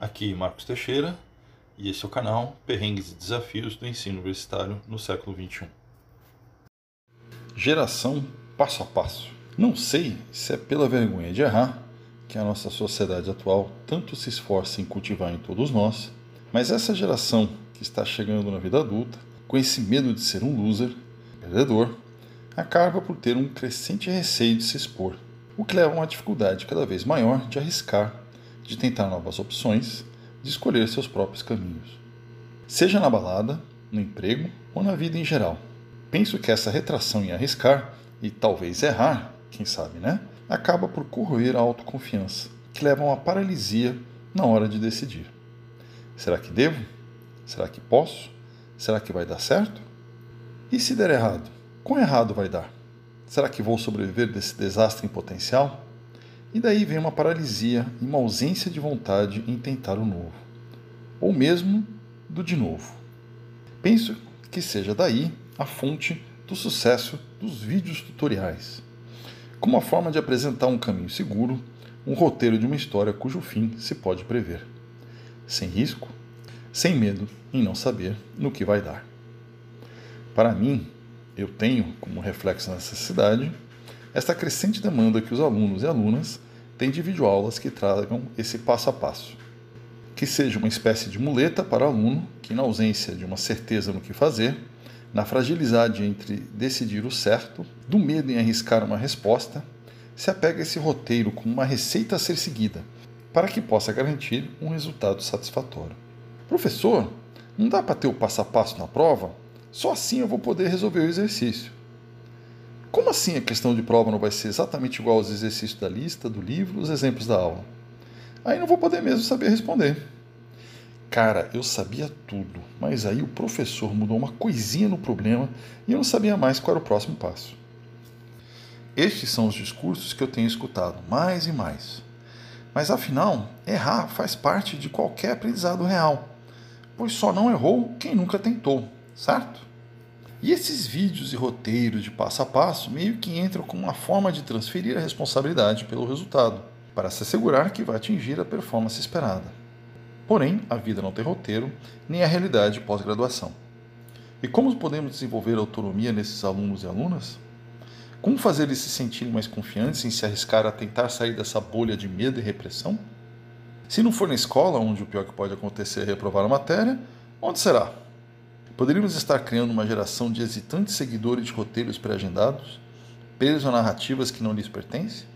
Aqui Marcos Teixeira e esse é o canal Perrengues e Desafios do Ensino Universitário no século XXI. Geração passo a passo. Não sei se é pela vergonha de errar que a nossa sociedade atual tanto se esforça em cultivar em todos nós, mas essa geração que está chegando na vida adulta, com esse medo de ser um loser, perdedor, acaba por ter um crescente receio de se expor, o que leva a uma dificuldade cada vez maior de arriscar de tentar novas opções, de escolher seus próprios caminhos. Seja na balada, no emprego ou na vida em geral. Penso que essa retração em arriscar e talvez errar, quem sabe, né? Acaba por corroer a autoconfiança, que leva a uma paralisia na hora de decidir. Será que devo? Será que posso? Será que vai dar certo? E se der errado? Quão errado vai dar? Será que vou sobreviver desse desastre em potencial? E daí vem uma paralisia e uma ausência de vontade em tentar o novo, ou mesmo do de novo. Penso que seja daí a fonte do sucesso dos vídeos tutoriais, como uma forma de apresentar um caminho seguro, um roteiro de uma história cujo fim se pode prever, sem risco, sem medo em não saber no que vai dar. Para mim, eu tenho como reflexo da necessidade esta crescente demanda que os alunos e alunas têm de videoaulas que tragam esse passo a passo. Que seja uma espécie de muleta para o aluno que, na ausência de uma certeza no que fazer, na fragilidade entre decidir o certo, do medo em arriscar uma resposta, se apega a esse roteiro como uma receita a ser seguida, para que possa garantir um resultado satisfatório. Professor, não dá para ter o passo a passo na prova? Só assim eu vou poder resolver o exercício. Como assim a questão de prova não vai ser exatamente igual aos exercícios da lista, do livro, os exemplos da aula? Aí não vou poder mesmo saber responder. Cara, eu sabia tudo, mas aí o professor mudou uma coisinha no problema e eu não sabia mais qual era o próximo passo. Estes são os discursos que eu tenho escutado mais e mais. Mas afinal, errar faz parte de qualquer aprendizado real, pois só não errou quem nunca tentou, certo? E esses vídeos e roteiros de passo a passo meio que entram como uma forma de transferir a responsabilidade pelo resultado, para se assegurar que vai atingir a performance esperada. Porém, a vida não tem roteiro, nem a realidade pós-graduação. E como podemos desenvolver autonomia nesses alunos e alunas? Como fazer eles se sentirem mais confiantes em se arriscar a tentar sair dessa bolha de medo e repressão? Se não for na escola, onde o pior que pode acontecer é reprovar a matéria, onde será? Poderíamos estar criando uma geração de hesitantes seguidores de roteiros pré-agendados, presos a narrativas que não lhes pertencem?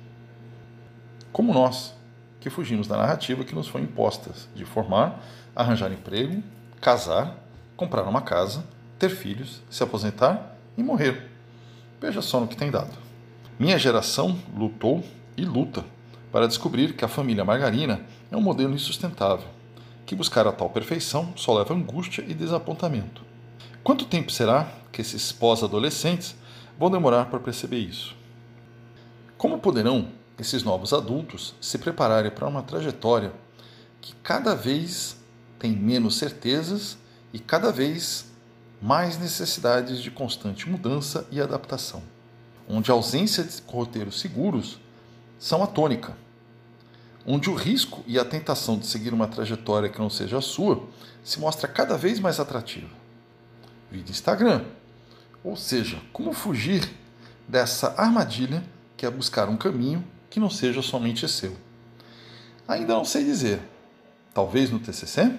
Como nós, que fugimos da narrativa que nos foi imposta de formar, arranjar emprego, casar, comprar uma casa, ter filhos, se aposentar e morrer. Veja só no que tem dado. Minha geração lutou e luta para descobrir que a família margarina é um modelo insustentável, que buscar a tal perfeição só leva angústia e desapontamento. Quanto tempo será que esses pós-adolescentes vão demorar para perceber isso? Como poderão esses novos adultos se prepararem para uma trajetória que cada vez tem menos certezas e cada vez mais necessidades de constante mudança e adaptação, onde a ausência de roteiros seguros são a tônica, onde o risco e a tentação de seguir uma trajetória que não seja a sua se mostra cada vez mais atrativa vídeo Instagram. Ou seja, como fugir dessa armadilha que é buscar um caminho que não seja somente seu. Ainda não sei dizer. Talvez no TCC?